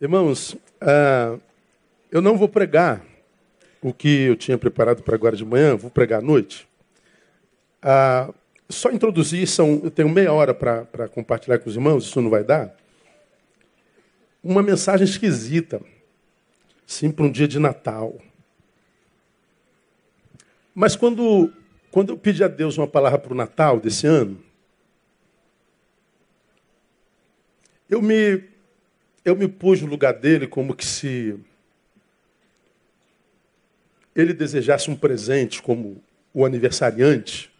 Irmãos, uh, eu não vou pregar o que eu tinha preparado para agora de manhã, vou pregar à noite. Uh, só introduzir, são, eu tenho meia hora para compartilhar com os irmãos, isso não vai dar. Uma mensagem esquisita, sim, para um dia de Natal. Mas quando, quando eu pedi a Deus uma palavra para o Natal desse ano, eu me eu me pus no lugar dele como que se ele desejasse um presente como o aniversariante.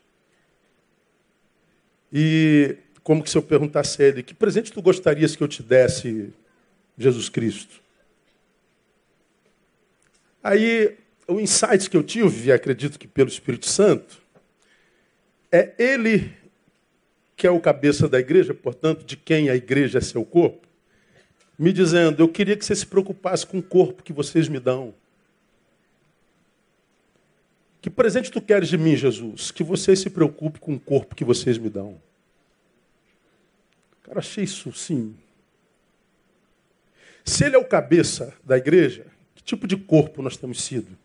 E como que se eu perguntasse a ele, que presente tu gostarias que eu te desse, Jesus Cristo? Aí, o insight que eu tive, acredito que pelo Espírito Santo, é ele que é o cabeça da igreja, portanto, de quem a igreja é seu corpo, me dizendo: Eu queria que você se preocupasse com o corpo que vocês me dão. Que presente tu queres de mim, Jesus? Que você se preocupe com o corpo que vocês me dão. Cara, achei isso sim. Se ele é o cabeça da igreja, que tipo de corpo nós temos sido?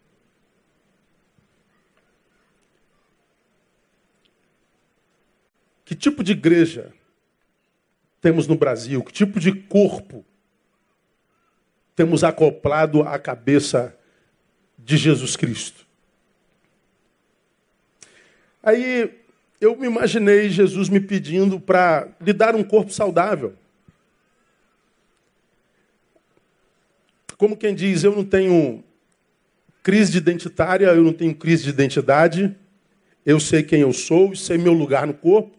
Que tipo de igreja temos no Brasil? Que tipo de corpo temos acoplado à cabeça de Jesus Cristo. Aí eu me imaginei Jesus me pedindo para lhe dar um corpo saudável. Como quem diz, eu não tenho crise identitária, eu não tenho crise de identidade, eu sei quem eu sou e sei meu lugar no corpo.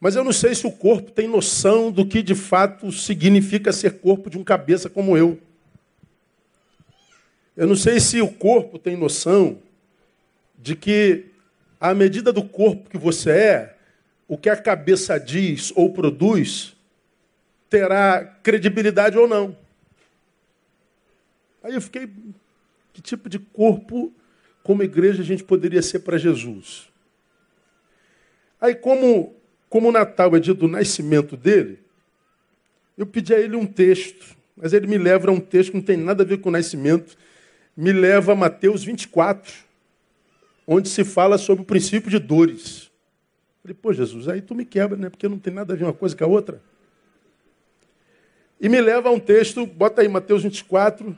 Mas eu não sei se o corpo tem noção do que de fato significa ser corpo de um cabeça como eu. Eu não sei se o corpo tem noção de que, à medida do corpo que você é, o que a cabeça diz ou produz terá credibilidade ou não. Aí eu fiquei, que tipo de corpo, como igreja, a gente poderia ser para Jesus? Aí, como como o Natal é dia do nascimento dele, eu pedi a ele um texto, mas ele me leva a um texto que não tem nada a ver com o nascimento, me leva a Mateus 24, onde se fala sobre o princípio de dores. falei, pô, Jesus, aí tu me quebra, né? Porque não tem nada a ver uma coisa com a outra. E me leva a um texto, bota aí Mateus 24,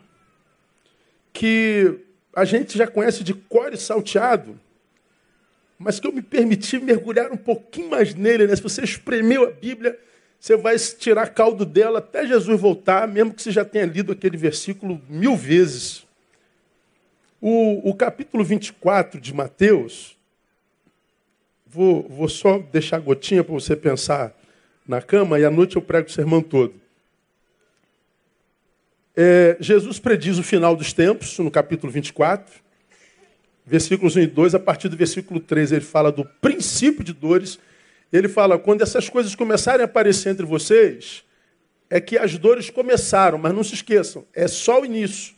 que a gente já conhece de core salteado, mas que eu me permiti mergulhar um pouquinho mais nele. Né? Se você espremeu a Bíblia, você vai tirar caldo dela até Jesus voltar, mesmo que você já tenha lido aquele versículo mil vezes. O, o capítulo 24 de Mateus, vou, vou só deixar gotinha para você pensar na cama, e à noite eu prego o sermão todo. É, Jesus prediz o final dos tempos, no capítulo 24 versículos 1 e 2, a partir do versículo 3, ele fala do princípio de dores. Ele fala: quando essas coisas começarem a aparecer entre vocês, é que as dores começaram, mas não se esqueçam, é só o início.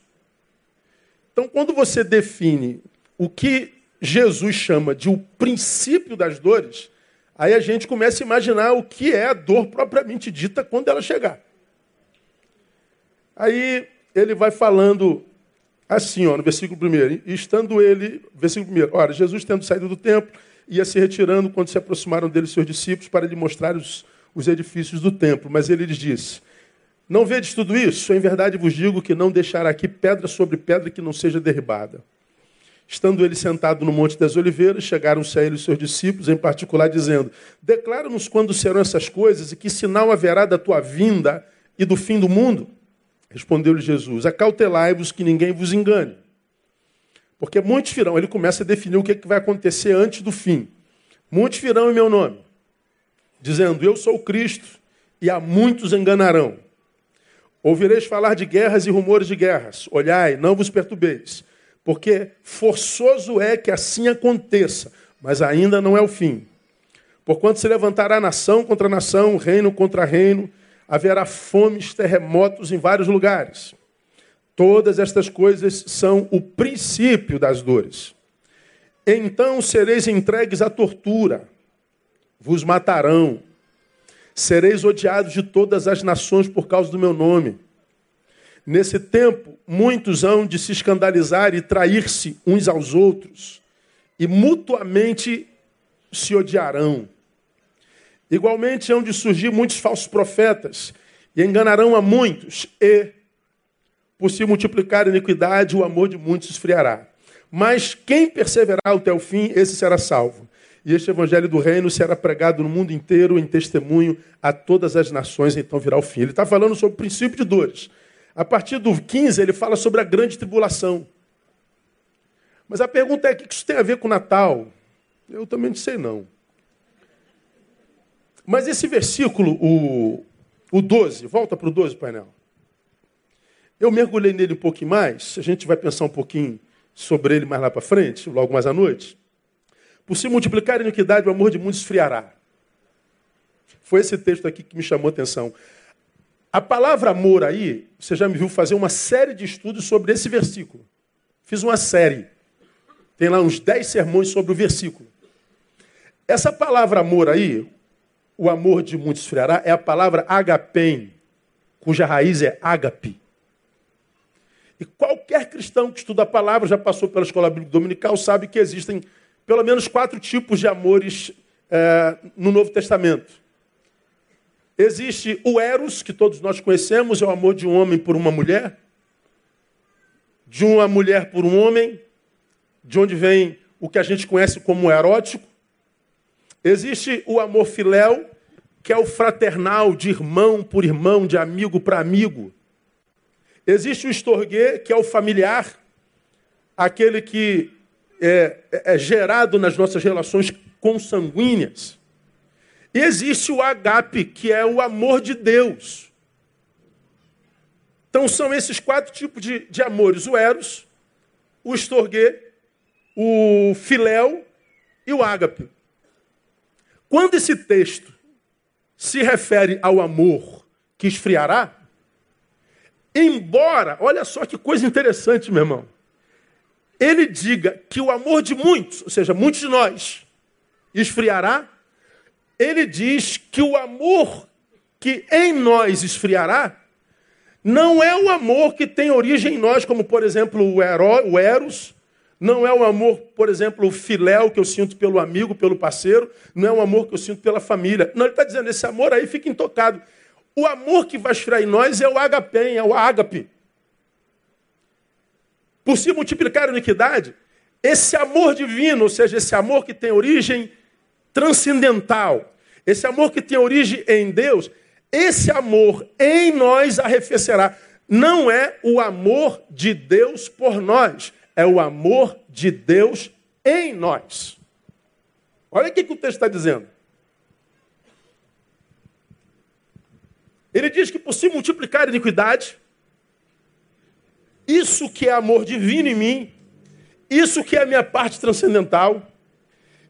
Então, quando você define o que Jesus chama de o princípio das dores, aí a gente começa a imaginar o que é a dor propriamente dita quando ela chegar. Aí ele vai falando assim, ó, no versículo 1. Estando ele, versículo 1, ora, Jesus tendo saído do templo, ia se retirando quando se aproximaram dele seus discípulos para lhe mostrar os, os edifícios do templo. Mas ele lhes disse: Não vedes tudo isso? Em verdade vos digo que não deixará aqui pedra sobre pedra que não seja derribada. Estando ele sentado no Monte das Oliveiras, chegaram-se a ele os seus discípulos, em particular, dizendo: Declara-nos quando serão essas coisas e que sinal haverá da tua vinda e do fim do mundo. Respondeu-lhe Jesus: Acautelai-vos que ninguém vos engane. Porque muitos virão, ele começa a definir o que, é que vai acontecer antes do fim. Muitos virão em meu nome, dizendo: Eu sou Cristo, e a muitos enganarão. Ouvireis falar de guerras e rumores de guerras. Olhai, não vos perturbeis, porque forçoso é que assim aconteça, mas ainda não é o fim. Porquanto se levantará nação contra nação, reino contra reino, haverá fomes, terremotos em vários lugares. Todas estas coisas são o princípio das dores. Então sereis entregues à tortura, vos matarão, Sereis odiados de todas as nações por causa do meu nome. Nesse tempo, muitos hão de se escandalizar e trair-se uns aos outros, e mutuamente se odiarão. Igualmente hão de surgir muitos falsos profetas, e enganarão a muitos, e, por se multiplicar a iniquidade, o amor de muitos esfriará. Mas quem perseverar até o fim, esse será salvo. E este evangelho do reino será pregado no mundo inteiro em testemunho a todas as nações, então virá o fim. Ele está falando sobre o princípio de dores. A partir do 15, ele fala sobre a grande tribulação. Mas a pergunta é: o que isso tem a ver com o Natal? Eu também não sei, não. Mas esse versículo, o, o 12, volta para o 12, painel. Eu mergulhei nele um pouquinho mais, a gente vai pensar um pouquinho sobre ele mais lá para frente, logo mais à noite. Por se multiplicar a iniquidade, o amor de muitos esfriará. Foi esse texto aqui que me chamou a atenção. A palavra amor aí, você já me viu fazer uma série de estudos sobre esse versículo. Fiz uma série. Tem lá uns 10 sermões sobre o versículo. Essa palavra amor aí, o amor de muitos esfriará, é a palavra agapem, cuja raiz é ágape. E qualquer cristão que estuda a palavra, já passou pela escola bíblica dominical, sabe que existem pelo menos quatro tipos de amores é, no Novo Testamento. Existe o Eros, que todos nós conhecemos, é o amor de um homem por uma mulher, de uma mulher por um homem, de onde vem o que a gente conhece como erótico. Existe o amor filéu, que é o fraternal, de irmão por irmão, de amigo para amigo. Existe o estorguê, que é o familiar, aquele que é, é, gerado nas nossas relações consanguíneas. E existe o agape, que é o amor de Deus. Então são esses quatro tipos de, de amores: o eros, o estorguê, o filéu e o ágape. Quando esse texto se refere ao amor que esfriará, embora, olha só que coisa interessante, meu irmão, ele diga que o amor de muitos, ou seja, muitos de nós, esfriará, ele diz que o amor que em nós esfriará não é o amor que tem origem em nós, como por exemplo o, eros, não é o amor, por exemplo, o filéu que eu sinto pelo amigo, pelo parceiro, não é o amor que eu sinto pela família. Não, ele está dizendo, esse amor aí fica intocado. O amor que vai esfriar em nós é o agapem, é o ágape. Por se multiplicar a iniquidade, esse amor divino, ou seja, esse amor que tem origem transcendental, esse amor que tem origem em Deus, esse amor em nós arrefecerá. Não é o amor de Deus por nós, é o amor de Deus em nós. Olha o que o texto está dizendo. Ele diz que por se multiplicar a iniquidade, isso que é amor divino em mim, isso que é a minha parte transcendental,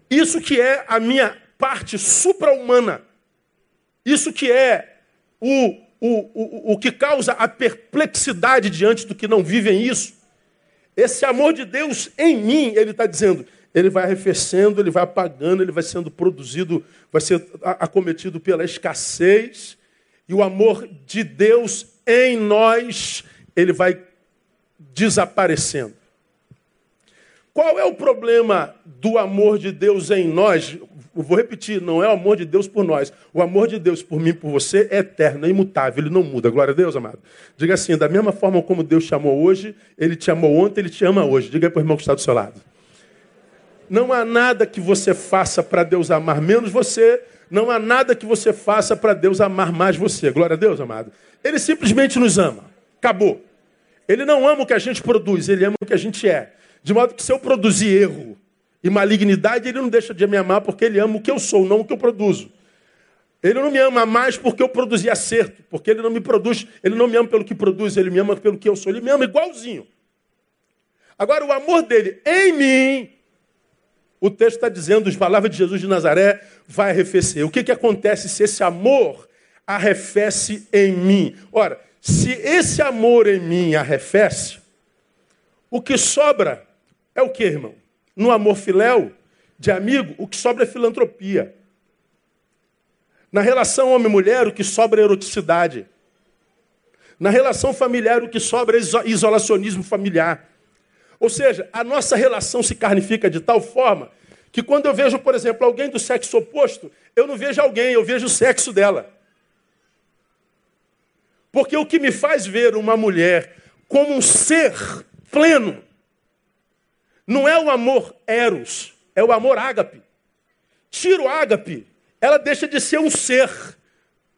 isso que é a minha parte supra-humana. Isso que é o, o, o, o que causa a perplexidade diante do que não vivem isso. Esse amor de Deus em mim, ele está dizendo, ele vai arrefecendo, ele vai apagando, ele vai sendo produzido, vai ser acometido pela escassez. E o amor de Deus em nós, ele vai desaparecendo. Qual é o problema do amor de Deus em nós? Eu vou repetir, não é o amor de Deus por nós. O amor de Deus por mim, por você, é eterno, é imutável, ele não muda. Glória a Deus, amado. Diga assim, da mesma forma como Deus te amou hoje, ele te amou ontem, ele te ama hoje. Diga aí para o irmão que está do seu lado. Não há nada que você faça para Deus amar menos você, não há nada que você faça para Deus amar mais você. Glória a Deus, amado. Ele simplesmente nos ama. Acabou. Ele não ama o que a gente produz, ele ama o que a gente é. De modo que se eu produzir erro e malignidade, ele não deixa de me amar porque ele ama o que eu sou, não o que eu produzo. Ele não me ama mais porque eu produzi acerto, porque ele não me produz, ele não me ama pelo que produz, ele me ama pelo que eu sou, ele me ama igualzinho. Agora, o amor dele em mim, o texto está dizendo, as palavras de Jesus de Nazaré, vai arrefecer. O que, que acontece se esse amor arrefece em mim? Ora, se esse amor em mim arrefece, o que sobra é o que, irmão? No amor filéu, de amigo, o que sobra é filantropia. Na relação homem-mulher, o que sobra é eroticidade. Na relação familiar, o que sobra é isolacionismo familiar. Ou seja, a nossa relação se carnifica de tal forma que quando eu vejo, por exemplo, alguém do sexo oposto, eu não vejo alguém, eu vejo o sexo dela. Porque o que me faz ver uma mulher como um ser pleno não é o amor eros, é o amor ágape. Tira o ágape, ela deixa de ser um ser,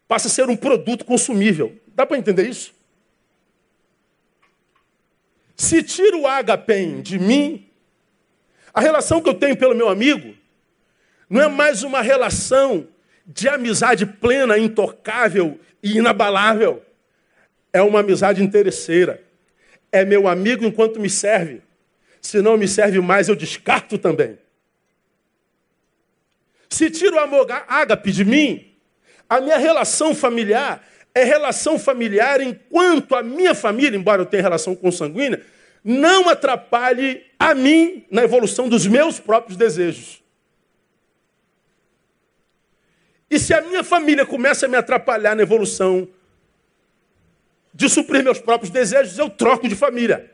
passa a ser um produto consumível. Dá para entender isso? Se tira o ágape de mim, a relação que eu tenho pelo meu amigo não é mais uma relação de amizade plena, intocável e inabalável. É uma amizade interesseira. É meu amigo enquanto me serve. Se não me serve mais, eu descarto também. Se tiro o amor ágape de mim, a minha relação familiar é relação familiar enquanto a minha família, embora eu tenha relação consanguínea, não atrapalhe a mim na evolução dos meus próprios desejos. E se a minha família começa a me atrapalhar na evolução de suprir meus próprios desejos, eu troco de família.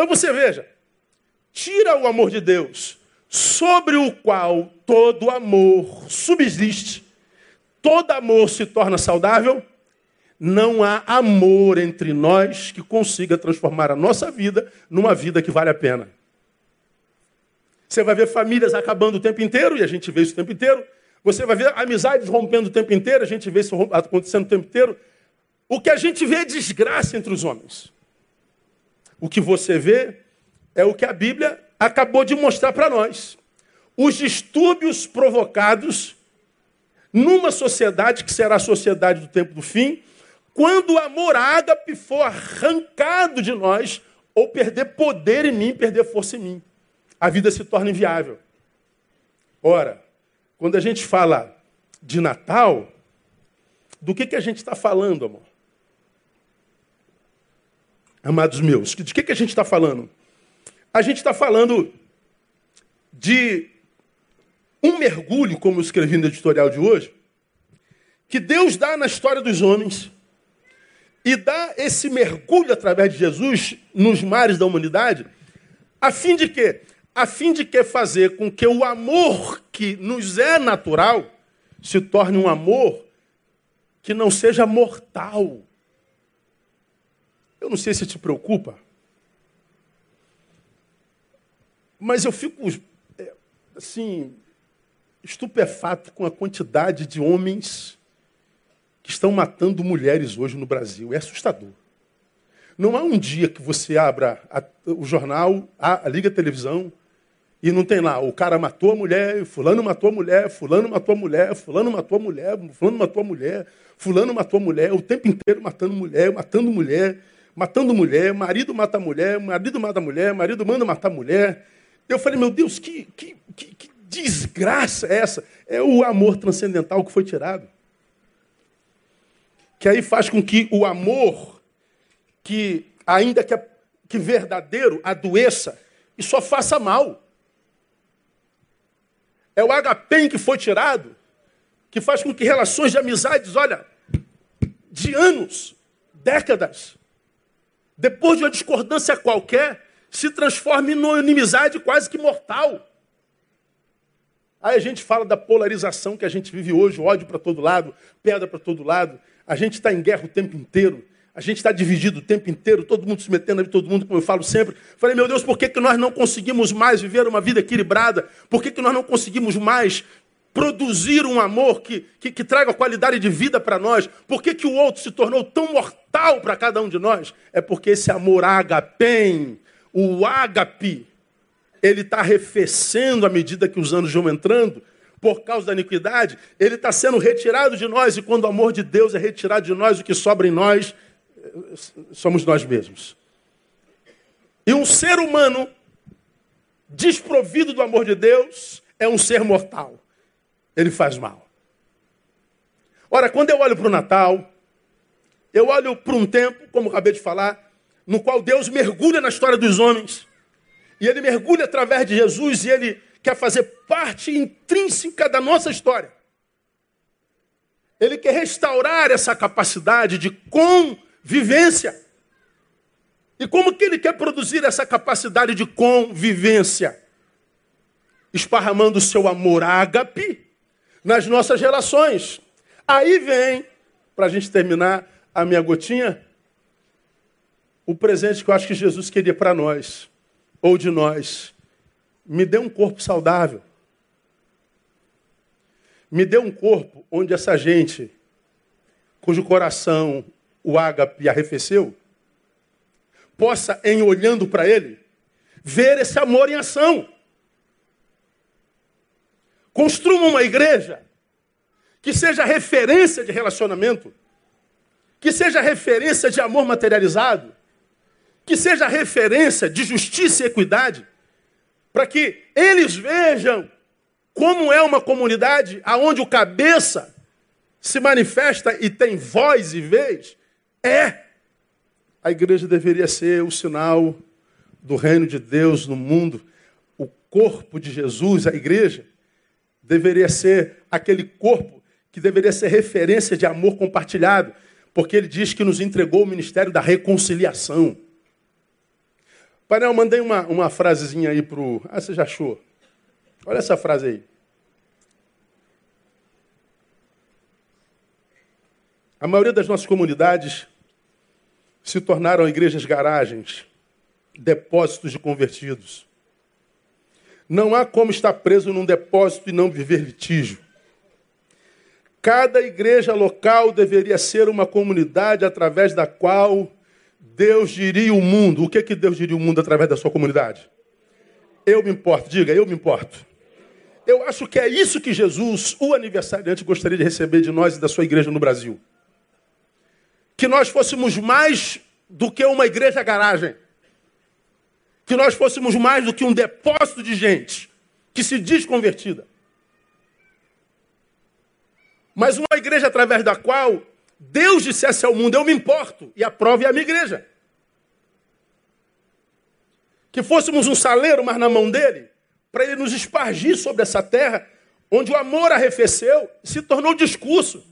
Então você veja, tira o amor de Deus, sobre o qual todo amor subsiste, todo amor se torna saudável, não há amor entre nós que consiga transformar a nossa vida numa vida que vale a pena. Você vai ver famílias acabando o tempo inteiro, e a gente vê isso o tempo inteiro. Você vai ver amizades rompendo o tempo inteiro, a gente vê isso acontecendo o tempo inteiro. O que a gente vê é desgraça entre os homens. O que você vê é o que a Bíblia acabou de mostrar para nós. Os distúrbios provocados numa sociedade que será a sociedade do tempo do fim, quando o amor ágape for arrancado de nós, ou perder poder em mim, perder força em mim, a vida se torna inviável. Ora, quando a gente fala de Natal, do que, que a gente está falando, amor? Amados meus, de que, que a gente está falando? A gente está falando de um mergulho, como eu escrevi no editorial de hoje, que Deus dá na história dos homens e dá esse mergulho através de Jesus nos mares da humanidade, a fim de quê? A fim de que fazer com que o amor que nos é natural se torne um amor que não seja mortal. Eu não sei se te preocupa, mas eu fico é, assim estupefato com a quantidade de homens que estão matando mulheres hoje no Brasil. É assustador. Não há um dia que você abra a, o jornal, a, a, liga a televisão, e não tem lá, o cara matou a mulher, fulano matou a mulher, fulano matou a mulher, fulano matou a mulher, fulano matou a mulher, fulano matou a mulher, o tempo inteiro matando mulher, matando mulher, matando mulher, marido mata mulher, marido mata mulher, marido manda matar mulher. Eu falei, meu Deus, que, que, que, que desgraça é essa? É o amor transcendental que foi tirado que aí faz com que o amor, que ainda que, que verdadeiro, adoeça e só faça mal. É o agapem que foi tirado, que faz com que relações de amizades, olha, de anos, décadas, depois de uma discordância qualquer, se transforme numa inimizade quase que mortal. Aí a gente fala da polarização que a gente vive hoje, ódio para todo lado, pedra para todo lado. A gente está em guerra o tempo inteiro. A gente está dividido o tempo inteiro, todo mundo se metendo ali, todo mundo, como eu falo sempre. Falei, meu Deus, por que, que nós não conseguimos mais viver uma vida equilibrada? Por que, que nós não conseguimos mais produzir um amor que, que, que traga qualidade de vida para nós? Por que, que o outro se tornou tão mortal para cada um de nós? É porque esse amor agapem, o ágape, ele está arrefecendo à medida que os anos vão entrando por causa da iniquidade, ele está sendo retirado de nós, e quando o amor de Deus é retirado de nós, o que sobra em nós somos nós mesmos. E um ser humano desprovido do amor de Deus é um ser mortal. Ele faz mal. Ora, quando eu olho para o Natal, eu olho para um tempo, como acabei de falar, no qual Deus mergulha na história dos homens. E ele mergulha através de Jesus e ele quer fazer parte intrínseca da nossa história. Ele quer restaurar essa capacidade de convivência. E como que ele quer produzir essa capacidade de convivência? Esparramando o seu amor ágape nas nossas relações. Aí vem, para a gente terminar a minha gotinha, o presente que eu acho que Jesus queria para nós, ou de nós. Me dê um corpo saudável. Me dê um corpo onde essa gente, cujo coração o ágape arrefeceu, possa, em olhando para ele, ver esse amor em ação. Construa uma igreja que seja referência de relacionamento, que seja referência de amor materializado, que seja referência de justiça e equidade, para que eles vejam como é uma comunidade aonde o cabeça se manifesta e tem voz e vez, é. A igreja deveria ser o sinal do reino de Deus no mundo. O corpo de Jesus, a igreja, deveria ser aquele corpo que deveria ser referência de amor compartilhado, porque ele diz que nos entregou o ministério da reconciliação. Painel, mandei uma, uma frasezinha aí para o. Ah, você já achou? Olha essa frase aí. A maioria das nossas comunidades se tornaram igrejas garagens, depósitos de convertidos. Não há como estar preso num depósito e não viver litígio. Cada igreja local deveria ser uma comunidade através da qual Deus diria o mundo. O que, que Deus diria o mundo através da sua comunidade? Eu me importo, diga, eu me importo. Eu acho que é isso que Jesus, o aniversariante, gostaria de receber de nós e da sua igreja no Brasil que nós fôssemos mais do que uma igreja garagem. Que nós fôssemos mais do que um depósito de gente que se diz convertida. Mas uma igreja através da qual Deus dissesse ao mundo: Eu me importo, e a prova é a minha igreja. Que fôssemos um saleiro, mas na mão dele, para ele nos espargir sobre essa terra, onde o amor arrefeceu, se tornou discurso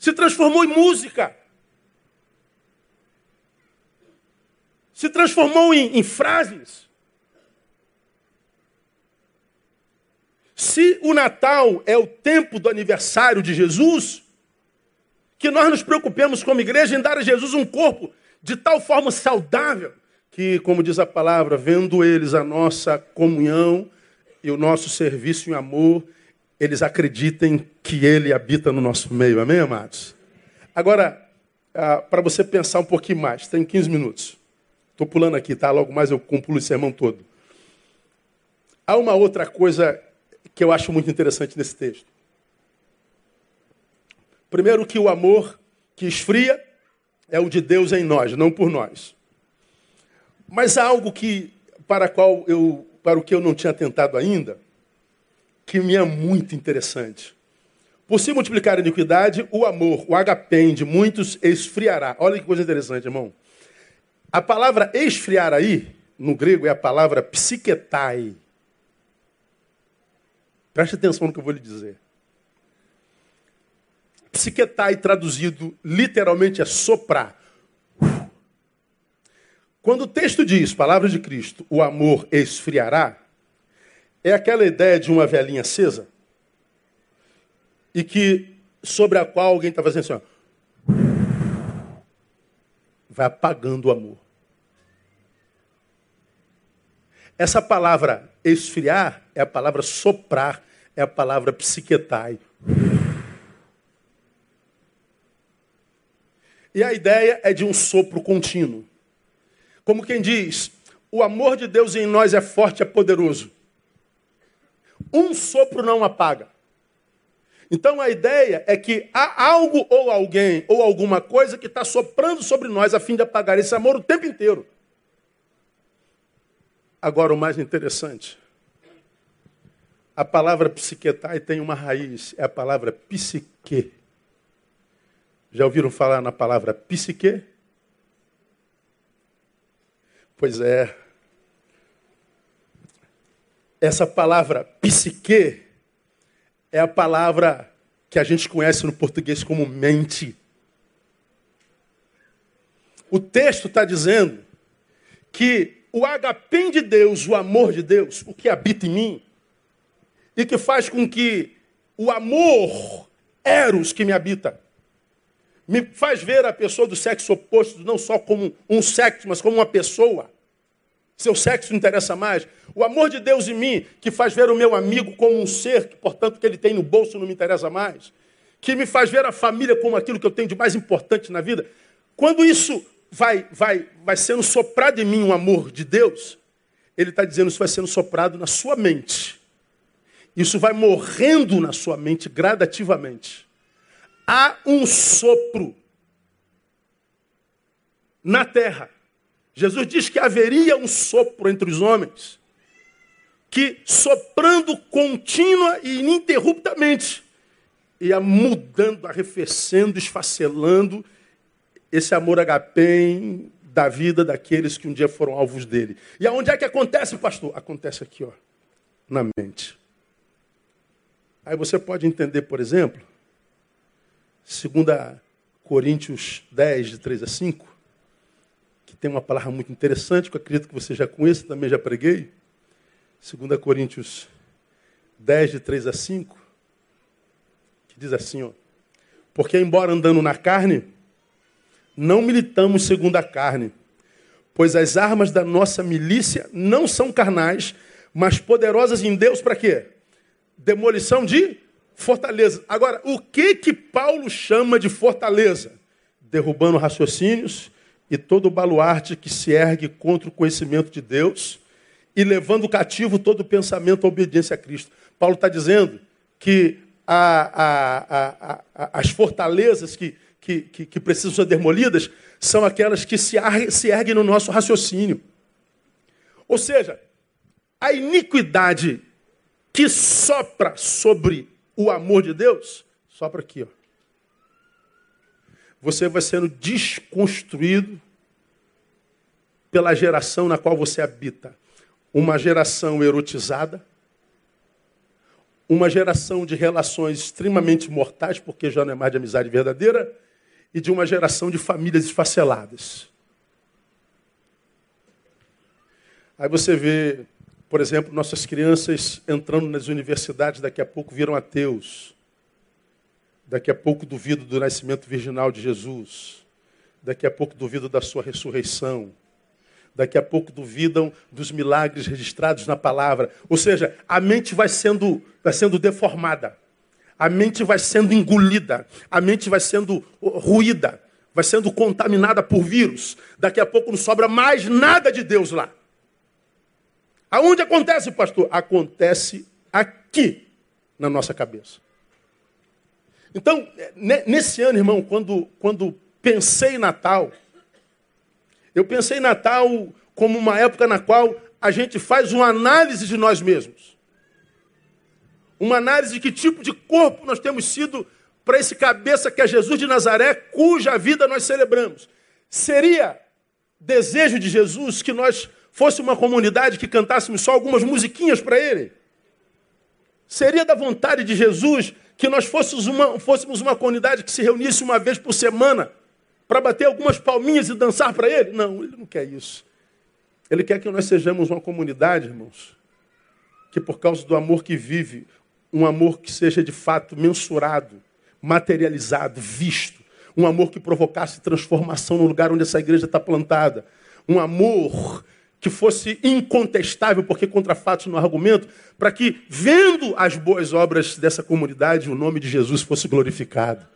se transformou em música. Se transformou em, em frases. Se o Natal é o tempo do aniversário de Jesus, que nós nos preocupemos como igreja em dar a Jesus um corpo de tal forma saudável que, como diz a palavra, vendo eles a nossa comunhão e o nosso serviço em amor, eles acreditem que Ele habita no nosso meio. Amém, amados? Agora, ah, para você pensar um pouquinho mais, tem 15 minutos. Estou pulando aqui, tá? Logo mais eu concluo o sermão todo. Há uma outra coisa que eu acho muito interessante nesse texto. Primeiro, que o amor que esfria é o de Deus em nós, não por nós. Mas há algo que para, qual eu, para o que eu não tinha tentado ainda, que me é muito interessante. Por se multiplicar a iniquidade, o amor, o agapém de muitos esfriará. Olha que coisa interessante, irmão. A palavra esfriar aí, no grego, é a palavra psiquetai. Preste atenção no que eu vou lhe dizer. Psiquetai, traduzido literalmente, é soprar. Quando o texto diz, palavra de Cristo, o amor esfriará, é aquela ideia de uma velhinha acesa e que sobre a qual alguém está fazendo assim, ó, vai apagando o amor. Essa palavra esfriar é a palavra soprar, é a palavra psiquetai. E a ideia é de um sopro contínuo. Como quem diz, o amor de Deus em nós é forte, é poderoso. Um sopro não apaga. Então a ideia é que há algo ou alguém ou alguma coisa que está soprando sobre nós a fim de apagar esse amor o tempo inteiro. Agora o mais interessante. A palavra psiquetai tem uma raiz, é a palavra psique. Já ouviram falar na palavra psique? Pois é. essa palavra psique é a palavra que a gente conhece no português como mente. O texto está dizendo que o agapim de Deus, o amor de Deus, o que habita em mim, e que faz com que o amor, eros que me habita, me faz ver a pessoa do sexo oposto não só como um sexo, mas como uma pessoa. Seu sexo não interessa mais. O amor de Deus em mim, que faz ver o meu amigo como um ser, que, portanto, que ele tem no bolso não me interessa mais. Que me faz ver a família como aquilo que eu tenho de mais importante na vida. Quando isso vai, vai, vai sendo soprado em mim um amor de Deus, ele está dizendo isso vai sendo soprado na sua mente. Isso vai morrendo na sua mente gradativamente. Há um sopro na terra. Jesus diz que haveria um sopro entre os homens, que soprando contínua e ininterruptamente, ia mudando, arrefecendo, esfacelando esse amor agapem da vida daqueles que um dia foram alvos dele. E aonde é que acontece, pastor? Acontece aqui, ó, na mente. Aí você pode entender, por exemplo, 2 Coríntios 10, de 3 a 5, que tem uma palavra muito interessante, que eu acredito que você já conhece, também já preguei. 2 Coríntios 10, de 3 a 5, que diz assim, ó, porque embora andando na carne, não militamos segundo a carne, pois as armas da nossa milícia não são carnais, mas poderosas em Deus para quê? Demolição de fortaleza. Agora, o que que Paulo chama de fortaleza? Derrubando raciocínios e todo o baluarte que se ergue contra o conhecimento de Deus e levando cativo todo o pensamento à obediência a Cristo. Paulo está dizendo que a, a, a, as fortalezas que que, que, que precisam ser demolidas são aquelas que se, se erguem no nosso raciocínio. Ou seja, a iniquidade que sopra sobre o amor de Deus, sopra aqui, ó. Você vai sendo desconstruído pela geração na qual você habita. Uma geração erotizada, uma geração de relações extremamente mortais, porque já não é mais de amizade verdadeira, e de uma geração de famílias esfaceladas. Aí você vê, por exemplo, nossas crianças entrando nas universidades, daqui a pouco viram ateus. Daqui a pouco duvido do nascimento virginal de Jesus. Daqui a pouco duvido da sua ressurreição. Daqui a pouco duvidam dos milagres registrados na palavra. Ou seja, a mente vai sendo, vai sendo deformada a mente vai sendo engolida, a mente vai sendo ruída, vai sendo contaminada por vírus. Daqui a pouco não sobra mais nada de Deus lá. Aonde acontece, pastor? Acontece aqui, na nossa cabeça. Então, nesse ano, irmão, quando, quando pensei em Natal, eu pensei em Natal como uma época na qual a gente faz uma análise de nós mesmos uma análise de que tipo de corpo nós temos sido para esse cabeça que é Jesus de Nazaré, cuja vida nós celebramos. Seria desejo de Jesus que nós fosse uma comunidade que cantássemos só algumas musiquinhas para ele? Seria da vontade de Jesus que nós fôssemos uma, fôssemos uma comunidade que se reunisse uma vez por semana para bater algumas palminhas e dançar para ele? Não, ele não quer isso. Ele quer que nós sejamos uma comunidade, irmãos, que por causa do amor que vive, um amor que seja de fato mensurado, materializado, visto. Um amor que provocasse transformação no lugar onde essa igreja está plantada. Um amor que fosse incontestável, porque contra fatos no argumento, para que, vendo as boas obras dessa comunidade, o nome de Jesus fosse glorificado.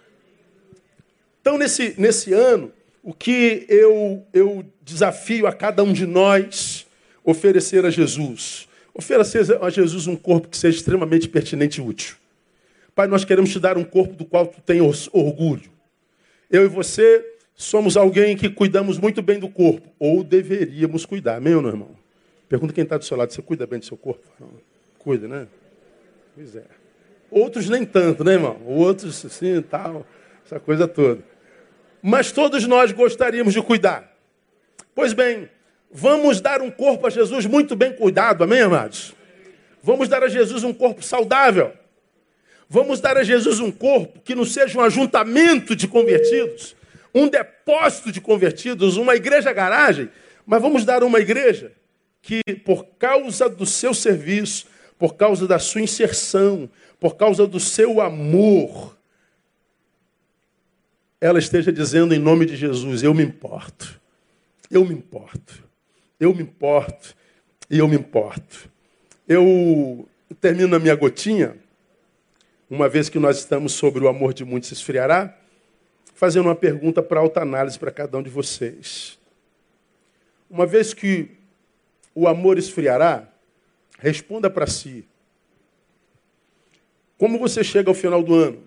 Então, nesse, nesse ano, o que eu, eu desafio a cada um de nós oferecer a Jesus? Oferecer a Jesus um corpo que seja extremamente pertinente e útil. Pai, nós queremos te dar um corpo do qual tu tenhas orgulho. Eu e você somos alguém que cuidamos muito bem do corpo, ou deveríamos cuidar, amém ou não, irmão? Pergunta quem está do seu lado, você cuida bem do seu corpo? Não. Cuida, né? Pois é. Outros nem tanto, né, irmão? Outros, assim, tal, essa coisa toda. Mas todos nós gostaríamos de cuidar. Pois bem, Vamos dar um corpo a Jesus muito bem cuidado, amém, amados? Vamos dar a Jesus um corpo saudável. Vamos dar a Jesus um corpo que não seja um ajuntamento de convertidos, um depósito de convertidos, uma igreja garagem, mas vamos dar uma igreja que, por causa do seu serviço, por causa da sua inserção, por causa do seu amor, ela esteja dizendo em nome de Jesus: Eu me importo, eu me importo, eu me importo e eu me importo. Eu termino a minha gotinha, uma vez que nós estamos sobre o amor de muitos se esfriará, fazendo uma pergunta para alta análise para cada um de vocês. Uma vez que o amor esfriará, responda para si. Como você chega ao final do ano?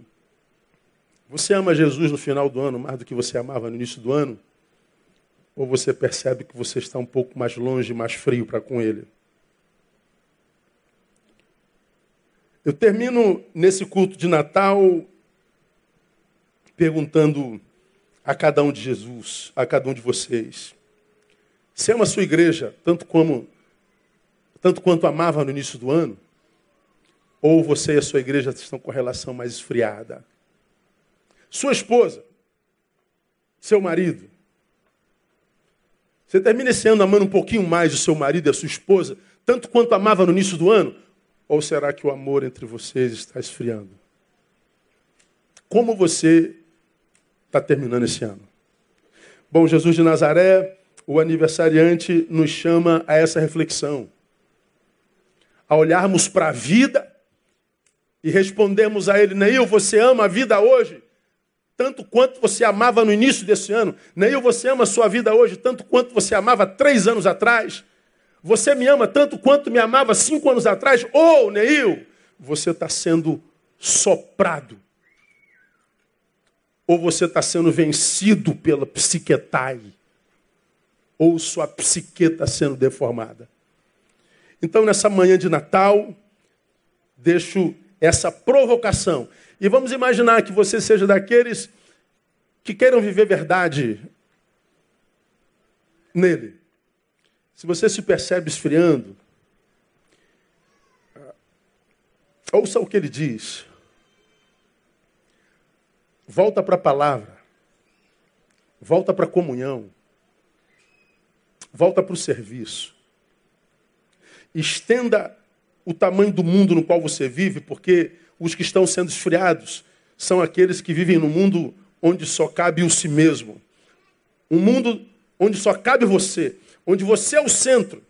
Você ama Jesus no final do ano mais do que você amava no início do ano? Ou você percebe que você está um pouco mais longe, mais frio para com Ele? Eu termino nesse culto de Natal perguntando a cada um de Jesus, a cada um de vocês. Se ama a sua igreja tanto como tanto quanto amava no início do ano? Ou você e a sua igreja estão com relação mais esfriada? Sua esposa, seu marido. Você termina esse ano amando um pouquinho mais o seu marido e a sua esposa, tanto quanto amava no início do ano? Ou será que o amor entre vocês está esfriando? Como você está terminando esse ano? Bom, Jesus de Nazaré, o aniversariante, nos chama a essa reflexão. A olharmos para a vida e respondermos a Ele, Neil, você ama a vida hoje? Tanto quanto você amava no início desse ano. Neil, você ama a sua vida hoje tanto quanto você amava três anos atrás. Você me ama tanto quanto me amava cinco anos atrás? Ou, oh, Neil, você está sendo soprado. Ou você está sendo vencido pela psiquetai. Ou sua psique está sendo deformada. Então, nessa manhã de Natal, deixo essa provocação. E vamos imaginar que você seja daqueles que queiram viver verdade nele. Se você se percebe esfriando, ouça o que ele diz. Volta para a palavra. Volta para a comunhão. Volta para o serviço. Estenda o tamanho do mundo no qual você vive, porque os que estão sendo esfriados são aqueles que vivem no mundo onde só cabe o si mesmo. Um mundo onde só cabe você onde você é o centro,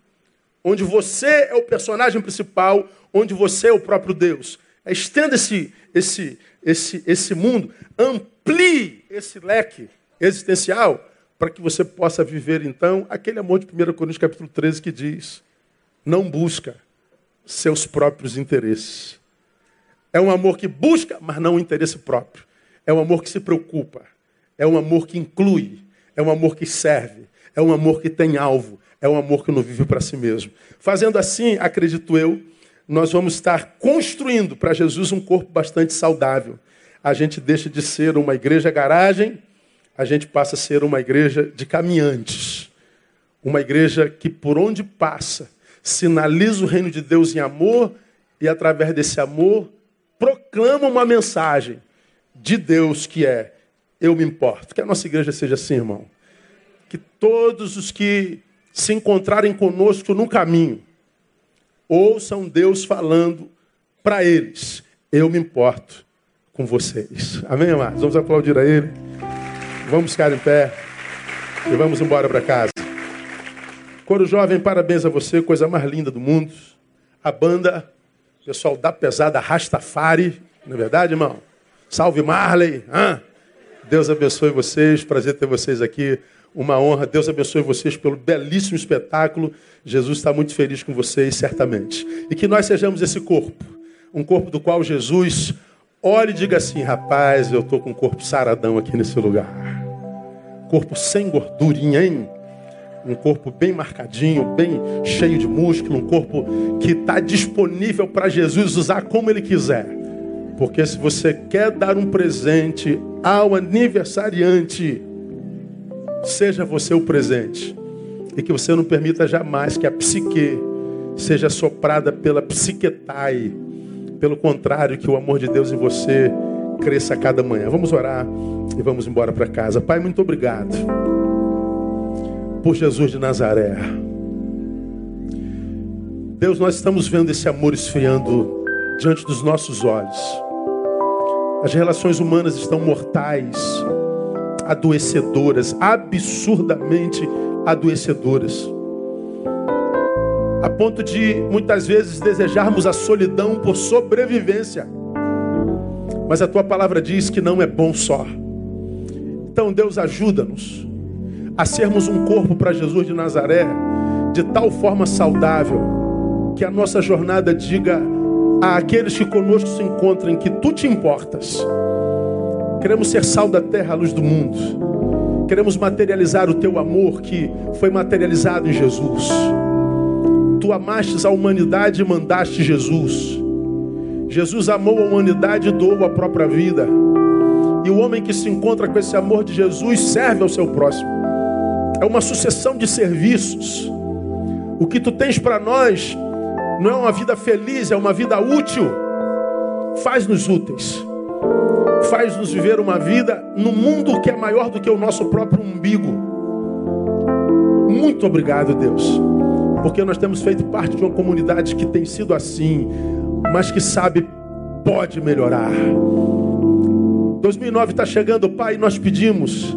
onde você é o personagem principal, onde você é o próprio Deus. Estenda esse, esse, esse, esse mundo, amplie esse leque existencial para que você possa viver, então, aquele amor de 1 Coríntios capítulo 13 que diz: não busca seus próprios interesses. É um amor que busca, mas não o interesse próprio. É um amor que se preocupa. É um amor que inclui. É um amor que serve. É um amor que tem alvo. É um amor que não vive para si mesmo. Fazendo assim, acredito eu, nós vamos estar construindo para Jesus um corpo bastante saudável. A gente deixa de ser uma igreja garagem, a gente passa a ser uma igreja de caminhantes. Uma igreja que por onde passa sinaliza o reino de Deus em amor e através desse amor proclama uma mensagem de Deus que é eu me importo. Que a nossa igreja seja assim, irmão que todos os que se encontrarem conosco no caminho ouçam Deus falando para eles: Eu me importo com vocês. Amém, amados? Vamos aplaudir a Ele. Vamos ficar em pé e vamos embora para casa. Coro jovem, parabéns a você, coisa mais linda do mundo. A banda, pessoal da pesada Rastafari, não é verdade, irmão? Salve Marley. Hã? Deus abençoe vocês, prazer ter vocês aqui uma honra. Deus abençoe vocês pelo belíssimo espetáculo. Jesus está muito feliz com vocês, certamente. E que nós sejamos esse corpo, um corpo do qual Jesus olhe e diga assim: rapaz, eu estou com um corpo saradão aqui nesse lugar. Corpo sem gordurinha, hein? Um corpo bem marcadinho, bem cheio de músculo, um corpo que está disponível para Jesus usar como ele quiser. Porque se você quer dar um presente ao aniversariante, Seja você o presente. E que você não permita jamais que a psique seja soprada pela psiquetai. Pelo contrário, que o amor de Deus em você cresça a cada manhã. Vamos orar e vamos embora para casa. Pai, muito obrigado por Jesus de Nazaré. Deus, nós estamos vendo esse amor esfriando diante dos nossos olhos. As relações humanas estão mortais, adoecedoras, absurdamente adoecedoras. A ponto de muitas vezes desejarmos a solidão por sobrevivência. Mas a tua palavra diz que não é bom só. Então, Deus, ajuda-nos a sermos um corpo para Jesus de Nazaré de tal forma saudável que a nossa jornada diga àqueles que conosco se encontram que tu te importas. Queremos ser sal da terra, a luz do mundo. Queremos materializar o teu amor que foi materializado em Jesus. Tu amastes a humanidade e mandaste Jesus. Jesus amou a humanidade e doou a própria vida. E o homem que se encontra com esse amor de Jesus serve ao seu próximo. É uma sucessão de serviços. O que tu tens para nós não é uma vida feliz, é uma vida útil. Faz-nos úteis. Faz-nos viver uma vida no mundo que é maior do que o nosso próprio umbigo. Muito obrigado, Deus, porque nós temos feito parte de uma comunidade que tem sido assim, mas que sabe pode melhorar. 2009 está chegando, Pai, nós pedimos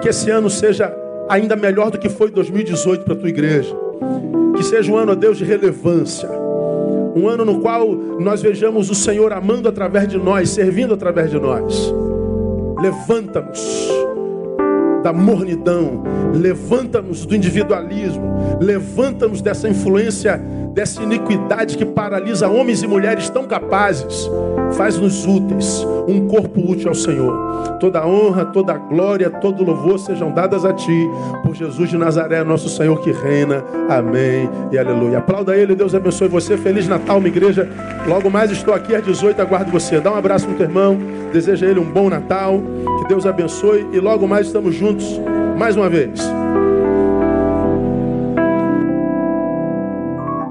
que esse ano seja ainda melhor do que foi 2018 para a tua igreja. Que seja um ano, ó Deus, de relevância. Um ano no qual nós vejamos o Senhor amando através de nós, servindo através de nós. Levanta-nos da mornidão, levanta-nos do individualismo, levanta-nos dessa influência dessa iniquidade que paralisa homens e mulheres tão capazes. Faz-nos úteis, um corpo útil ao Senhor. Toda honra, toda glória, todo louvor sejam dadas a Ti, por Jesus de Nazaré, nosso Senhor que reina. Amém e aleluia. Aplauda Ele, Deus abençoe você. Feliz Natal, minha igreja. Logo mais estou aqui às 18, aguardo você. Dá um abraço no teu irmão, deseja ele um bom Natal, que Deus abençoe e logo mais estamos juntos mais uma vez.